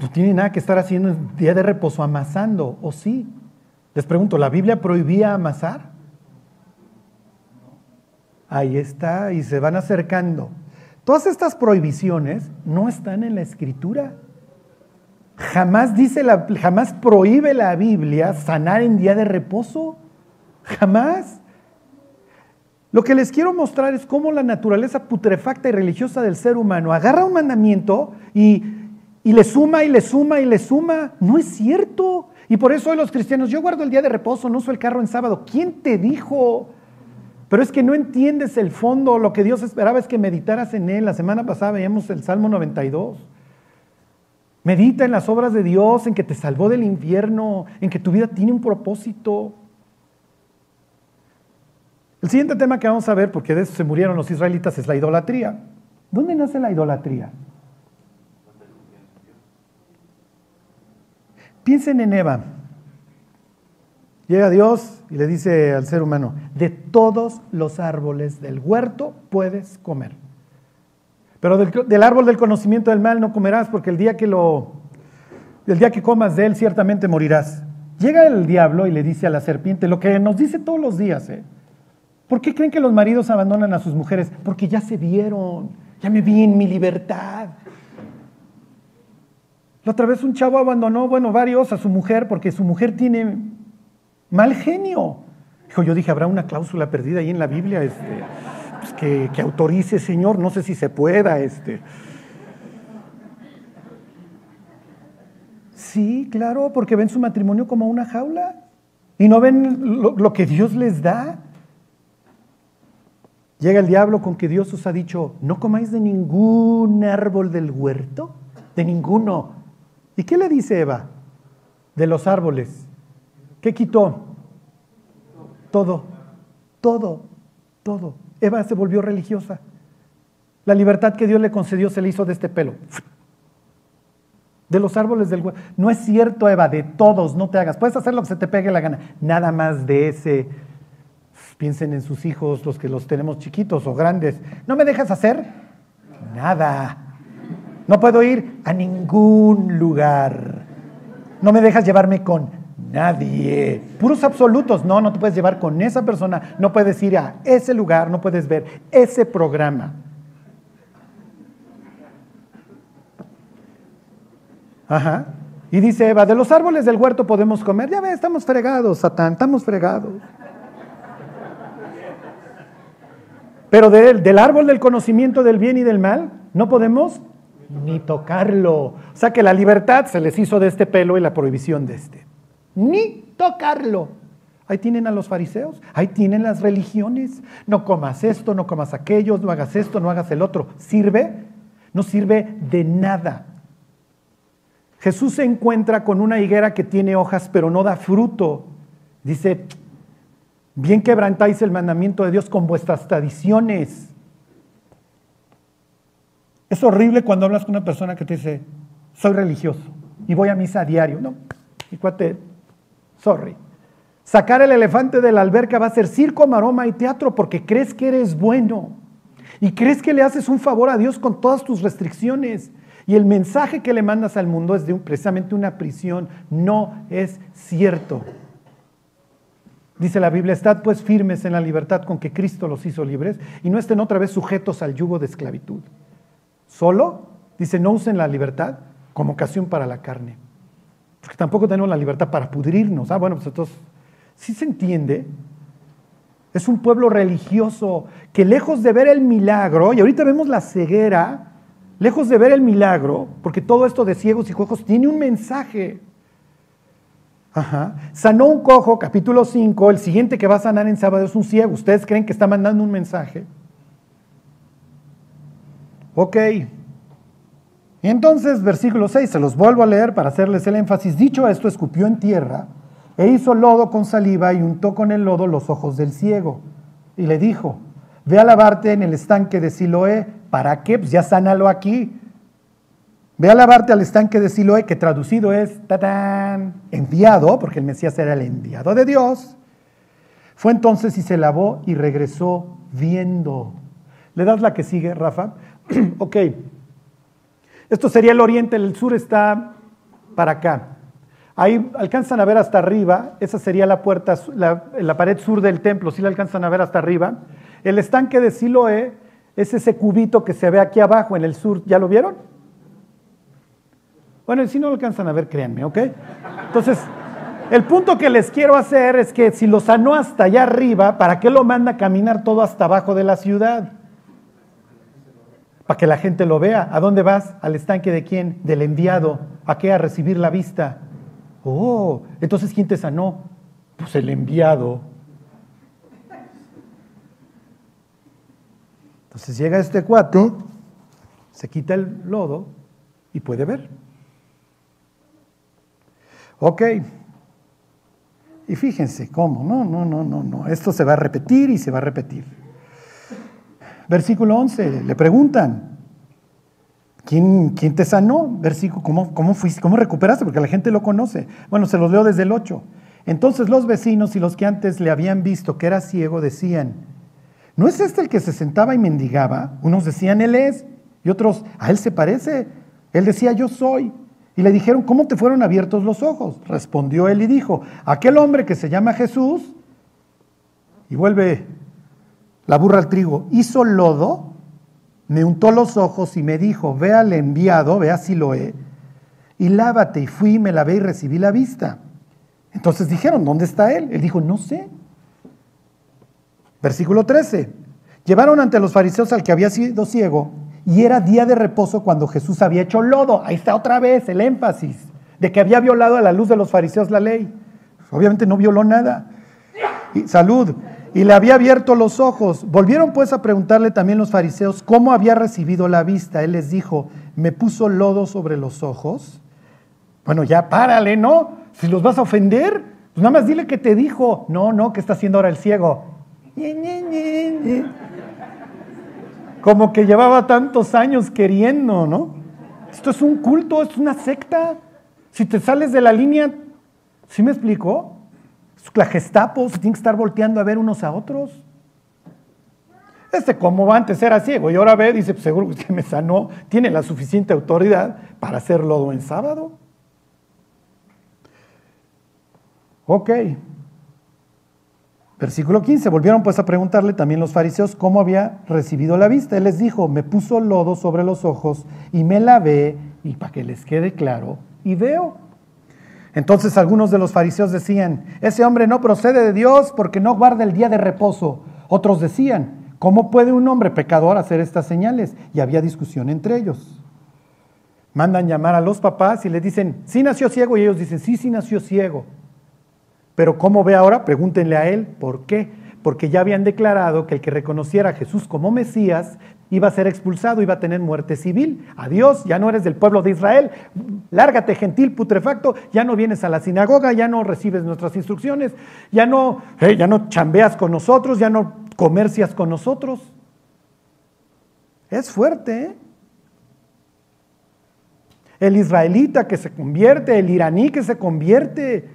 No tiene nada que estar haciendo en día de reposo amasando, ¿o sí? Les pregunto, ¿la Biblia prohibía amasar? Ahí está, y se van acercando. Todas estas prohibiciones no están en la escritura. Jamás dice la, jamás prohíbe la Biblia sanar en día de reposo. Jamás. Lo que les quiero mostrar es cómo la naturaleza putrefacta y religiosa del ser humano agarra un mandamiento y, y le suma y le suma y le suma. No es cierto. Y por eso hoy los cristianos, yo guardo el día de reposo, no uso el carro en sábado. ¿Quién te dijo? Pero es que no entiendes el fondo. Lo que Dios esperaba es que meditaras en él. La semana pasada veíamos el Salmo 92. Medita en las obras de Dios, en que te salvó del infierno, en que tu vida tiene un propósito. El siguiente tema que vamos a ver, porque de eso se murieron los israelitas, es la idolatría. ¿Dónde nace la idolatría? Piensen en Eva. Llega Dios y le dice al ser humano, de todos los árboles del huerto puedes comer. Pero del, árbol del conocimiento del mal no comerás porque el día que lo el día que comas de él ciertamente morirás. Llega el diablo y le dice a la serpiente lo que nos dice todos los días, ¿eh? ¿Por qué creen que los maridos abandonan a sus mujeres? Porque ya se vieron, ya me vi en mi libertad. La otra vez un chavo abandonó, bueno, varios a su mujer porque su mujer tiene mal genio. Dijo, yo dije, habrá una cláusula perdida ahí en la Biblia este, que, autorice, Señor, no sé si se pueda. Este. Sí, claro, porque ven su matrimonio como una jaula y no ven lo, lo que Dios les da. Llega el diablo con que Dios os ha dicho, no comáis de ningún árbol del huerto, de ninguno. ¿Y qué le dice Eva? De los árboles. ¿Qué quitó? Todo, todo, todo. Eva se volvió religiosa. La libertad que Dios le concedió se le hizo de este pelo. De los árboles del huerto. No es cierto, Eva, de todos, no te hagas. Puedes hacer lo que se te pegue la gana. Nada más de ese. Piensen en sus hijos, los que los tenemos chiquitos o grandes. ¿No me dejas hacer? Nada. No puedo ir a ningún lugar. No me dejas llevarme con nadie. Puros absolutos. No, no te puedes llevar con esa persona. No puedes ir a ese lugar. No puedes ver ese programa. Ajá. Y dice Eva, de los árboles del huerto podemos comer. Ya ve, estamos fregados, Satán, estamos fregados. Pero del árbol del conocimiento del bien y del mal, no podemos ni tocarlo. O sea que la libertad se les hizo de este pelo y la prohibición de este. Ni tocarlo. Ahí tienen a los fariseos, ahí tienen las religiones. No comas esto, no comas aquello, no hagas esto, no hagas el otro. ¿Sirve? No sirve de nada. Jesús se encuentra con una higuera que tiene hojas pero no da fruto. Dice, bien quebrantáis el mandamiento de Dios con vuestras tradiciones. Es horrible cuando hablas con una persona que te dice, soy religioso y voy a misa a diario. No, y cuate, sorry. Sacar el elefante de la alberca va a ser circo, maroma y teatro porque crees que eres bueno y crees que le haces un favor a Dios con todas tus restricciones. Y el mensaje que le mandas al mundo es precisamente una prisión. No es cierto. Dice la Biblia, estad pues firmes en la libertad con que Cristo los hizo libres y no estén otra vez sujetos al yugo de esclavitud. Solo, dice, no usen la libertad como ocasión para la carne. Porque tampoco tenemos la libertad para pudrirnos. Ah, bueno, pues entonces, sí se entiende. Es un pueblo religioso que lejos de ver el milagro, y ahorita vemos la ceguera, lejos de ver el milagro, porque todo esto de ciegos y cojos tiene un mensaje. Ajá. Sanó un cojo, capítulo 5, el siguiente que va a sanar en sábado es un ciego. ¿Ustedes creen que está mandando un mensaje? Ok. Y entonces, versículo 6, se los vuelvo a leer para hacerles el énfasis. Dicho esto, escupió en tierra e hizo lodo con saliva y untó con el lodo los ojos del ciego. Y le dijo, ve a lavarte en el estanque de Siloé. ¿Para qué? Pues ya sánalo aquí. Ve a lavarte al estanque de Siloé, que traducido es, ¡tatán! enviado, porque el Mesías era el enviado de Dios. Fue entonces y se lavó y regresó viendo. ¿Le das la que sigue, Rafa? ok, esto sería el oriente, el sur está para acá. Ahí alcanzan a ver hasta arriba, esa sería la puerta, la, pared sur del templo, si la alcanzan a ver hasta arriba. El estanque de Siloé es ese cubito que se ve aquí abajo en el sur, ¿ya lo vieron? Bueno, si no lo alcanzan a ver, créanme, ¿ok? Entonces, el punto que les quiero hacer es que si lo sanó hasta allá arriba, ¿para qué lo manda a caminar todo hasta abajo de la ciudad? Para que la gente lo vea. ¿A dónde vas? ¿Al estanque de quién? Del enviado. ¿A qué? A recibir la vista. Oh, entonces ¿quién te sanó? Pues el enviado. Entonces llega este cuate, se quita el lodo y puede ver. Ok. Y fíjense cómo, no, no, no, no, no. Esto se va a repetir y se va a repetir. Versículo 11, le preguntan, ¿quién, te sanó? Versículo, ¿cómo, cómo, fuiste, ¿cómo recuperaste? Porque la gente lo conoce. Bueno, se los leo desde el 8. Entonces los vecinos y los que antes le habían visto que era ciego decían, ¿no es este el que se sentaba y mendigaba? Unos decían, Él es, y otros, a Él se parece. Él decía, yo soy. Y le dijeron, ¿cómo te fueron abiertos los ojos? Respondió él y dijo, aquel hombre que se llama Jesús, y vuelve la burra al trigo, hizo lodo, me untó los ojos y me dijo, ve al enviado, ve a Siloé, y lávate. Y fui, me lavé y recibí la vista. Entonces dijeron, ¿dónde está él? Él dijo, no sé. Versículo 13. Llevaron ante los fariseos al que había sido ciego y era día de reposo cuando Jesús había hecho lodo. Ahí está otra vez el énfasis de que había violado a la luz de los fariseos la ley. Obviamente no violó nada. Salud. Y le había abierto los ojos. Volvieron pues a preguntarle también los fariseos cómo había recibido la vista. Él les dijo, me puso lodo sobre los ojos. Bueno, ya párale, ¿no? Si los vas a ofender, pues nada más dile que te dijo. No, no, ¿qué está haciendo ahora el ciego? como que llevaba tantos años queriendo, ¿no? Esto es un culto, es una secta. Si te sales de la línea, ¿sí me explicó? La Gestapo se que estar volteando a ver unos a otros. Este, como antes era ciego y ahora ve, dice, pues seguro que me sanó, tiene la suficiente autoridad para hacer lodo en sábado. Ok, Versículo 15, volvieron pues a preguntarle también los fariseos cómo había recibido la vista. Él les dijo, me puso lodo sobre los ojos y me lavé, y para que les quede claro, y veo. Entonces algunos de los fariseos decían, ese hombre no procede de Dios porque no guarda el día de reposo. Otros decían, ¿cómo puede un hombre pecador hacer estas señales? Y había discusión entre ellos. Mandan llamar a los papás y les dicen, sí nació ciego, y ellos dicen, sí, sí nació ciego. Pero ¿cómo ve ahora? Pregúntenle a él, ¿por qué? Porque ya habían declarado que el que reconociera a Jesús como Mesías iba a ser expulsado, iba a tener muerte civil. Adiós, ya no eres del pueblo de Israel. Lárgate, gentil putrefacto, ya no vienes a la sinagoga, ya no recibes nuestras instrucciones, ya no, ya no chambeas con nosotros, ya no comercias con nosotros. Es fuerte, ¿eh? El israelita que se convierte, el iraní que se convierte,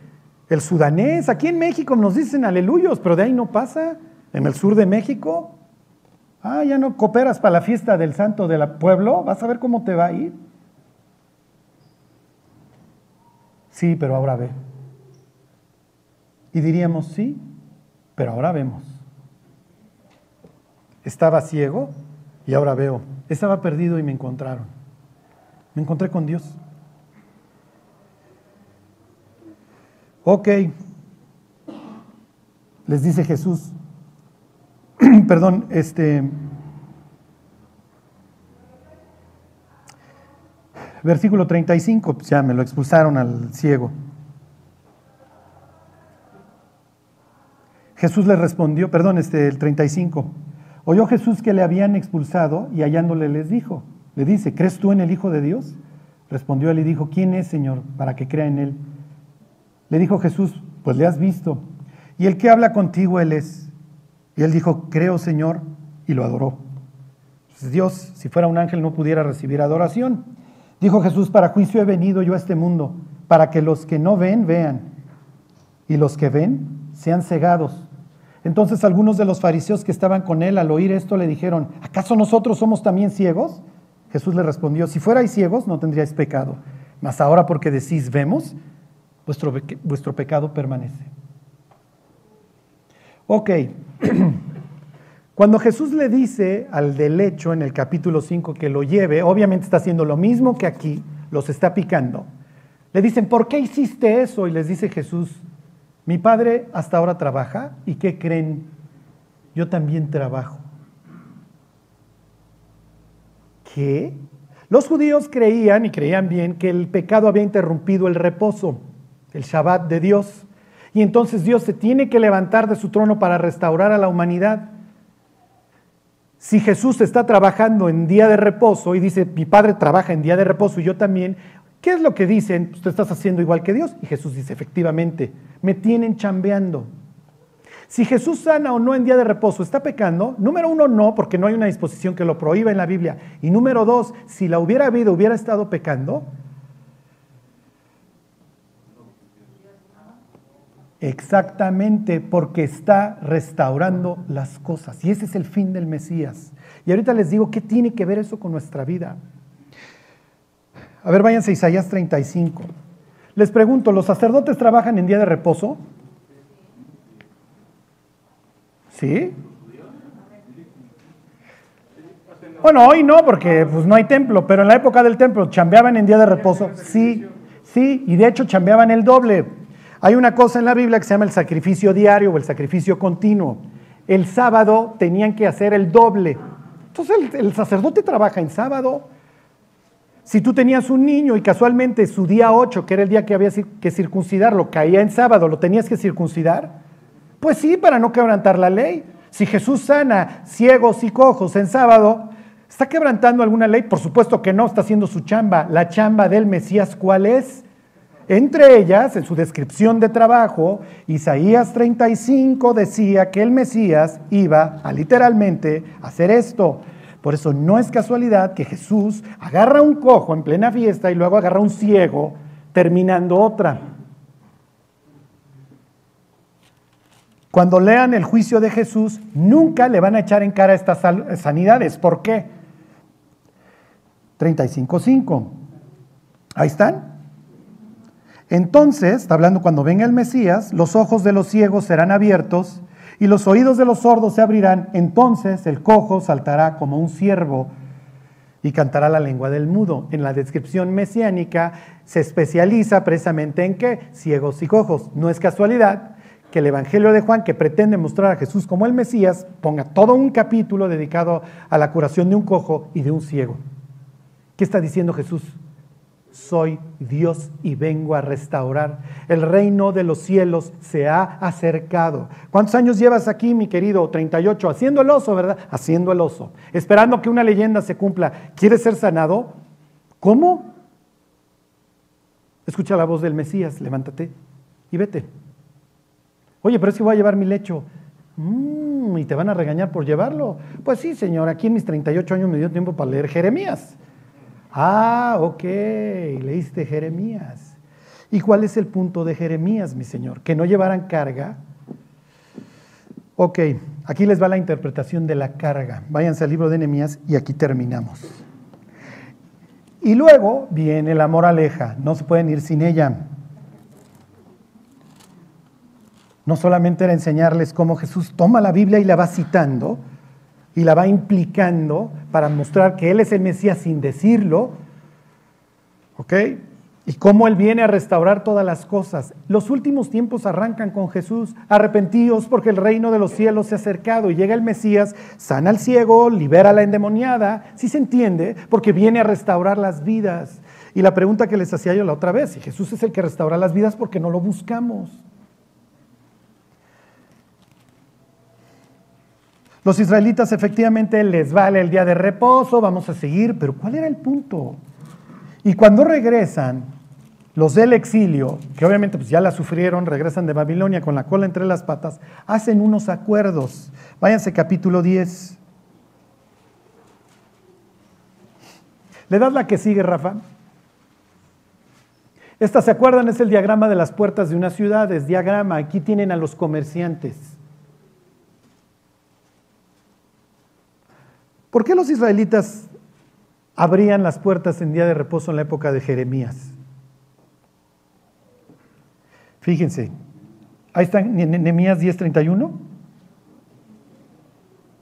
el sudanés, aquí en México nos dicen aleluyos, pero de ahí no pasa. En el sur de México, ah, ya no cooperas para la fiesta del santo del pueblo, vas a ver cómo te va a ir. Sí, pero ahora ve. Y diríamos, sí, pero ahora vemos. Estaba ciego y ahora veo. Estaba perdido y me encontraron. Me encontré con Dios. Ok, les dice Jesús, perdón, este, versículo 35, pues ya me lo expulsaron al ciego. Jesús le respondió, perdón, este, el 35. Oyó Jesús que le habían expulsado y hallándole les dijo, le dice, ¿crees tú en el Hijo de Dios? Respondió él y dijo, ¿quién es, Señor, para que crea en él? Le dijo Jesús, pues le has visto. Y el que habla contigo, él es. Y él dijo, creo Señor, y lo adoró. Pues Dios, si fuera un ángel, no pudiera recibir adoración. Dijo Jesús, para juicio he venido yo a este mundo, para que los que no ven, vean, y los que ven, sean cegados. Entonces algunos de los fariseos que estaban con él al oír esto le dijeron, ¿acaso nosotros somos también ciegos? Jesús le respondió, si fuerais ciegos no tendríais pecado, mas ahora porque decís vemos, vuestro, pecado permanece. Ok, cuando Jesús le dice al del hecho en el capítulo 5 que lo lleve, obviamente está haciendo lo mismo que aquí, los está picando. Le dicen, ¿por qué hiciste eso? Y les dice Jesús, mi padre hasta ahora trabaja y ¿qué creen? Yo también trabajo. ¿Qué? Los judíos creían y creían bien que el pecado había interrumpido el reposo el Shabbat de Dios. Y entonces Dios se tiene que levantar de su trono para restaurar a la humanidad. Si Jesús está trabajando en día de reposo y dice, mi Padre trabaja en día de reposo y yo también, ¿Qué es lo que dicen? Pues tú estás haciendo igual que Dios. Y Jesús dice, efectivamente, me tienen chambeando. Si Jesús sana o no en día de reposo, ¿está pecando? Número uno, no, porque no hay una disposición que lo prohíba en la Biblia. Y número dos, si la hubiera habido, hubiera estado pecando. Exactamente, porque está restaurando las cosas. Y ese es el fin del Mesías. Y ahorita les digo, ¿qué tiene que ver eso con nuestra vida? A ver, váyanse a Isaías 35. Les pregunto, ¿los sacerdotes trabajan en día de reposo? ¿Sí? Bueno, hoy no, porque pues, no hay templo, pero en la época del templo, ¿chambeaban en día de reposo? Sí, sí, y de hecho chambeaban el doble. Hay una cosa en la Biblia que se llama el sacrificio diario o el sacrificio continuo. El sábado tenían que hacer el doble. Entonces el, sacerdote trabaja en sábado, si tú tenías un niño y casualmente su día 8, que era el día que había que circuncidarlo, caía en sábado, ¿lo tenías que circuncidar? Pues sí, para no quebrantar la ley. Si Jesús sana ciegos y cojos en sábado, ¿está quebrantando alguna ley? Por supuesto que no, está haciendo su chamba. La chamba del Mesías, ¿cuál es? Entre ellas, en su descripción de trabajo, Isaías 35 decía que el Mesías iba a literalmente hacer esto. Por eso no es casualidad que Jesús agarra un cojo en plena fiesta y luego agarra un ciego terminando otra. Cuando lean el juicio de Jesús, nunca le van a echar en cara estas sanidades. ¿Por qué? 35.5. Ahí están. Entonces, está hablando cuando venga el Mesías, los ojos de los ciegos serán abiertos y los oídos de los sordos se abrirán, entonces el cojo saltará como un ciervo y cantará la lengua del mudo. En la descripción mesiánica se especializa precisamente en qué? Ciegos y cojos. No es casualidad que el Evangelio de Juan, que pretende mostrar a Jesús como el Mesías, ponga todo un capítulo dedicado a la curación de un cojo y de un ciego. ¿Qué está diciendo Jesús? Soy Dios y vengo a restaurar. El reino de los cielos se ha acercado. ¿Cuántos años llevas aquí, mi querido? 38, haciendo el oso, ¿verdad? Haciendo el oso, esperando que una leyenda se cumpla. ¿Quieres ser sanado? ¿Cómo? Escucha la voz del Mesías, levántate y vete. Oye, pero es que voy a llevar mi lecho. Mm, ¿Y te van a regañar por llevarlo? Pues sí, señor, aquí en mis 38 años me dio tiempo para leer Jeremías. Ah, ok, leíste Jeremías. ¿Y cuál es el punto de Jeremías, mi Señor? Que no llevaran carga. Ok, aquí les va la interpretación de la carga. Váyanse al libro de Jeremías y aquí terminamos. Y luego viene la moraleja, no se pueden ir sin ella. No solamente era enseñarles cómo Jesús toma la Biblia y la va citando, y la va implicando para mostrar que Él es el Mesías sin decirlo. ¿Ok? Y cómo Él viene a restaurar todas las cosas. Los últimos tiempos arrancan con Jesús, arrepentidos porque el reino de los cielos se ha acercado y llega el Mesías, sana al ciego, libera a la endemoniada, si ¿sí se entiende, porque viene a restaurar las vidas. Y la pregunta que les hacía yo la otra vez, si Jesús es el que restaura las vidas, ¿por qué no lo buscamos? Los israelitas efectivamente les vale el día de reposo, vamos a seguir, pero ¿cuál era el punto? Y cuando regresan, los del exilio, que obviamente pues ya la sufrieron, regresan de Babilonia con la cola entre las patas, hacen unos acuerdos. Váyanse capítulo 10. ¿Le das la que sigue, Rafa? Esta, ¿se acuerdan? Es el diagrama de las puertas de una ciudad, es diagrama. Aquí tienen a los comerciantes. ¿Por qué los israelitas abrían las puertas en día de reposo en la época de Jeremías? Fíjense, ahí están Nehemías 10:31.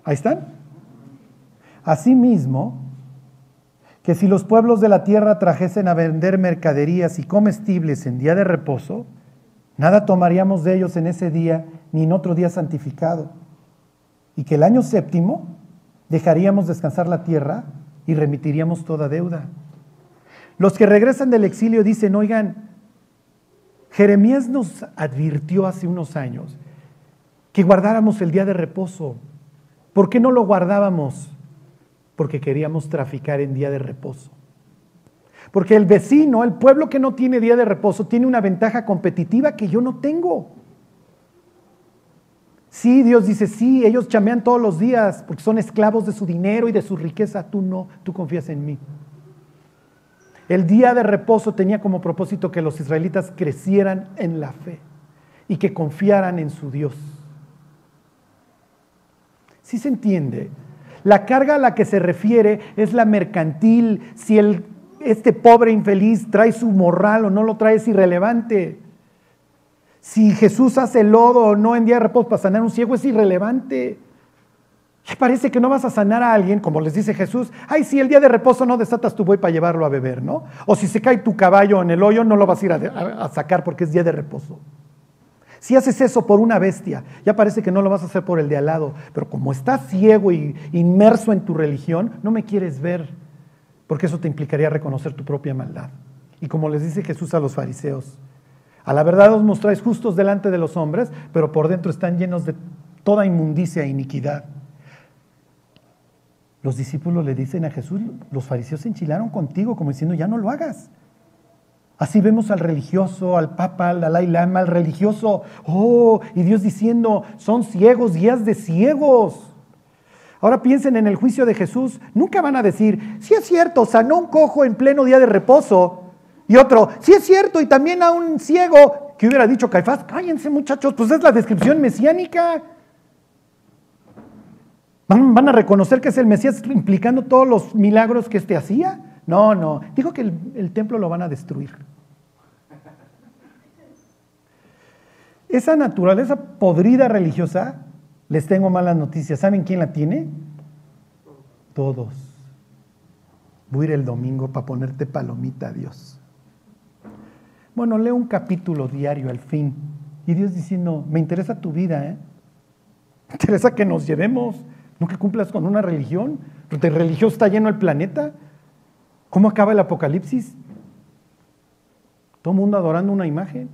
Ahí están. Asimismo, que si los pueblos de la tierra trajesen a vender mercaderías y comestibles en día de reposo, nada tomaríamos de ellos en ese día ni en otro día santificado. Y que el año séptimo dejaríamos descansar la tierra y remitiríamos toda deuda. Los que regresan del exilio dicen, oigan, Jeremías nos advirtió hace unos años que guardáramos el día de reposo. ¿Por qué no lo guardábamos? Porque queríamos traficar en día de reposo. Porque el vecino, el pueblo que no tiene día de reposo, tiene una ventaja competitiva que yo no tengo. Sí, Dios dice, sí, ellos chamean todos los días porque son esclavos de su dinero y de su riqueza. Tú no, tú confías en mí. El día de reposo tenía como propósito que los israelitas crecieran en la fe y que confiaran en su Dios. ¿Sí se entiende? La carga a la que se refiere es la mercantil. Si este pobre infeliz trae su morral o no lo trae es irrelevante. Si Jesús hace lodo o no en día de reposo para sanar a un ciego es irrelevante. parece que no vas a sanar a alguien, como les dice Jesús, ay, si el día de reposo no desatas tu buey para llevarlo a beber, ¿no? O si se cae tu caballo en el hoyo, no lo vas a ir a sacar porque es día de reposo. Si haces eso por una bestia, ya parece que no lo vas a hacer por el de al lado, pero como estás ciego y inmerso en tu religión, no me quieres ver, porque eso te implicaría reconocer tu propia maldad. Y como les dice Jesús a los fariseos, a la verdad os mostráis justos delante de los hombres, pero por dentro están llenos de toda inmundicia e iniquidad. Los discípulos le dicen a Jesús, los fariseos se enchilaron contigo, como diciendo, ya no lo hagas. Así vemos al religioso, al papa, al Dalai Lama, al religioso, oh, y Dios diciendo, son ciegos, guías de ciegos. Ahora piensen en el juicio de Jesús, nunca van a decir, si es cierto, sanó un cojo en pleno día de reposo, y otro, si es cierto, y también a un ciego, que hubiera dicho Caifás, cállense muchachos, pues es la descripción mesiánica. ¿Van, ¿Van, a reconocer que es el Mesías implicando todos los milagros que éste hacía? No, no. Dijo que el, templo lo van a destruir. Esa naturaleza podrida religiosa, les tengo malas noticias. ¿Saben quién la tiene? Todos. Voy a ir el domingo para ponerte palomita a Dios. Bueno, leo un capítulo diario al fin. Y Dios diciendo, me interesa tu vida, ¿eh? Me interesa que nos llevemos, no que cumplas con una religión. De religión está lleno el planeta. ¿Cómo acaba el Apocalipsis? Todo mundo adorando una imagen,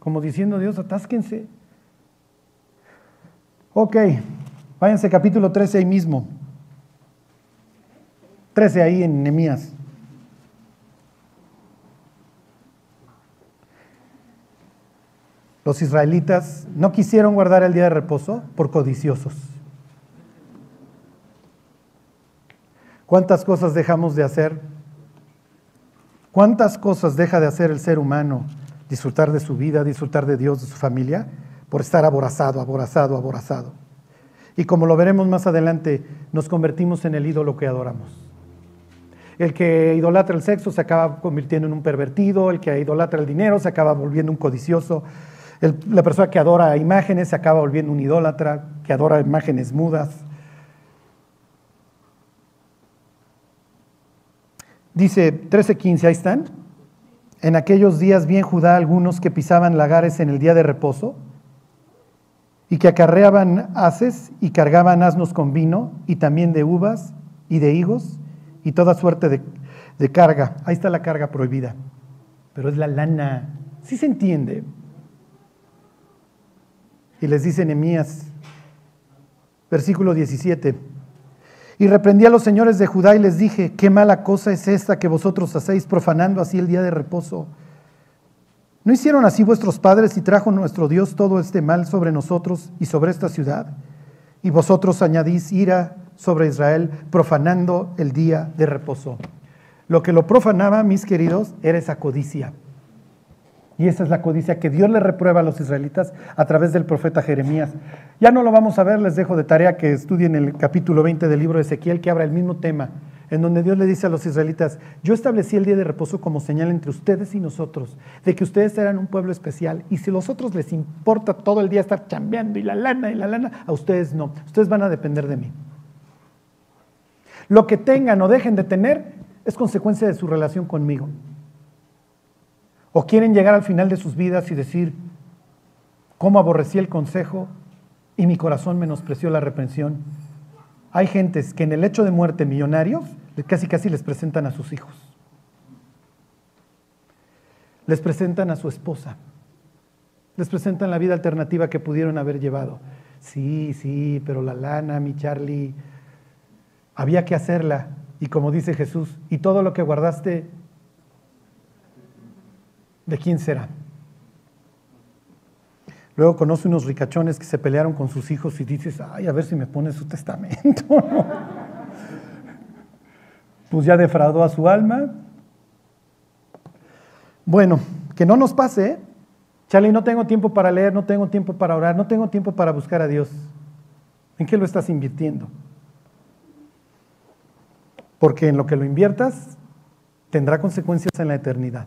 como diciendo Dios, atásquense. Ok, váyanse capítulo 13 ahí mismo. 13 ahí en Nehemías. Los israelitas no quisieron guardar el día de reposo por codiciosos. ¿Cuántas cosas dejamos de hacer ¿Cuántas cosas deja de hacer el ser humano? Disfrutar de su vida, disfrutar de Dios, de su familia, por estar aborazado, aborazado, aborazado. Y como lo veremos más adelante, nos convertimos en el ídolo que adoramos. El que idolatra el sexo se acaba convirtiendo en un pervertido, el que idolatra el dinero se acaba volviendo un codicioso, la persona que adora imágenes se acaba volviendo un idólatra, que adora imágenes mudas. Dice 13:15, ahí están. En aquellos días vi en Judá algunos que pisaban lagares en el día de reposo y que acarreaban haces y cargaban asnos con vino y también de uvas y de higos y toda suerte de, de carga. Ahí está la carga prohibida, pero es la lana. ¿Sí se entiende? Y les dice Nehemías, versículo 17. Y reprendí a los señores de Judá y les dije, qué mala cosa es esta que vosotros hacéis profanando así el día de reposo. ¿No hicieron así vuestros padres y trajo nuestro Dios todo este mal sobre nosotros y sobre esta ciudad? Y vosotros añadís ira sobre Israel profanando el día de reposo. Lo que lo profanaba, mis queridos, era esa codicia. Y esa es la codicia que Dios le reprueba a los israelitas a través del profeta Jeremías. Ya no lo vamos a ver, les dejo de tarea que estudien el capítulo 20 del libro de Ezequiel, que habla el mismo tema, en donde Dios le dice a los israelitas, yo establecí el día de reposo como señal entre ustedes y nosotros, de que ustedes eran un pueblo especial, y si a los otros les importa todo el día estar chambeando y la lana y la lana, a ustedes no, ustedes van a depender de mí. Lo que tengan o dejen de tener es consecuencia de su relación conmigo. O quieren llegar al final de sus vidas y decir, ¿cómo aborrecí el consejo y mi corazón menospreció la reprensión? Hay gentes que en el hecho de muerte millonarios casi casi les presentan a sus hijos. Les presentan a su esposa. Les presentan la vida alternativa que pudieron haber llevado. Sí, sí, pero la lana, mi Charlie, había que hacerla. Y como dice Jesús, y todo lo que guardaste ¿de quién será? Luego conoce unos ricachones que se pelearon con sus hijos y dices, ay, a ver si me pone su testamento. pues ya defraudó a su alma. Bueno, que no nos pase, ¿eh? Charlie, no tengo tiempo para leer, no tengo tiempo para orar, no tengo tiempo para buscar a Dios. ¿En qué lo estás invirtiendo? Porque en lo que lo inviertas tendrá consecuencias en la eternidad.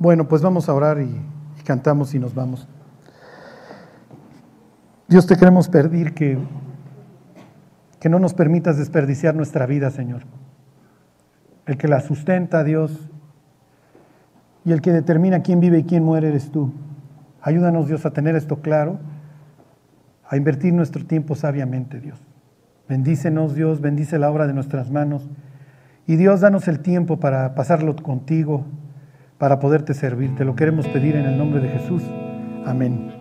Bueno, pues vamos a orar y, cantamos y nos vamos. Dios te queremos pedir que, que no nos permitas desperdiciar nuestra vida, Señor. El que la sustenta, Dios, y el que determina quién vive y quién muere eres tú. Ayúdanos, Dios, a tener esto claro, a invertir nuestro tiempo sabiamente, Dios. Bendícenos, Dios, bendice la obra de nuestras manos. Y Dios, danos el tiempo para pasarlo contigo, para poderte servir. Te lo queremos pedir en el nombre de Jesús. Amén.